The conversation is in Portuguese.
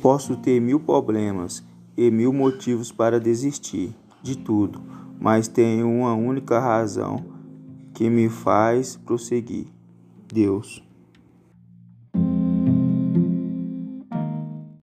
Posso ter mil problemas e mil motivos para desistir de tudo, mas tenho uma única razão que me faz prosseguir: Deus.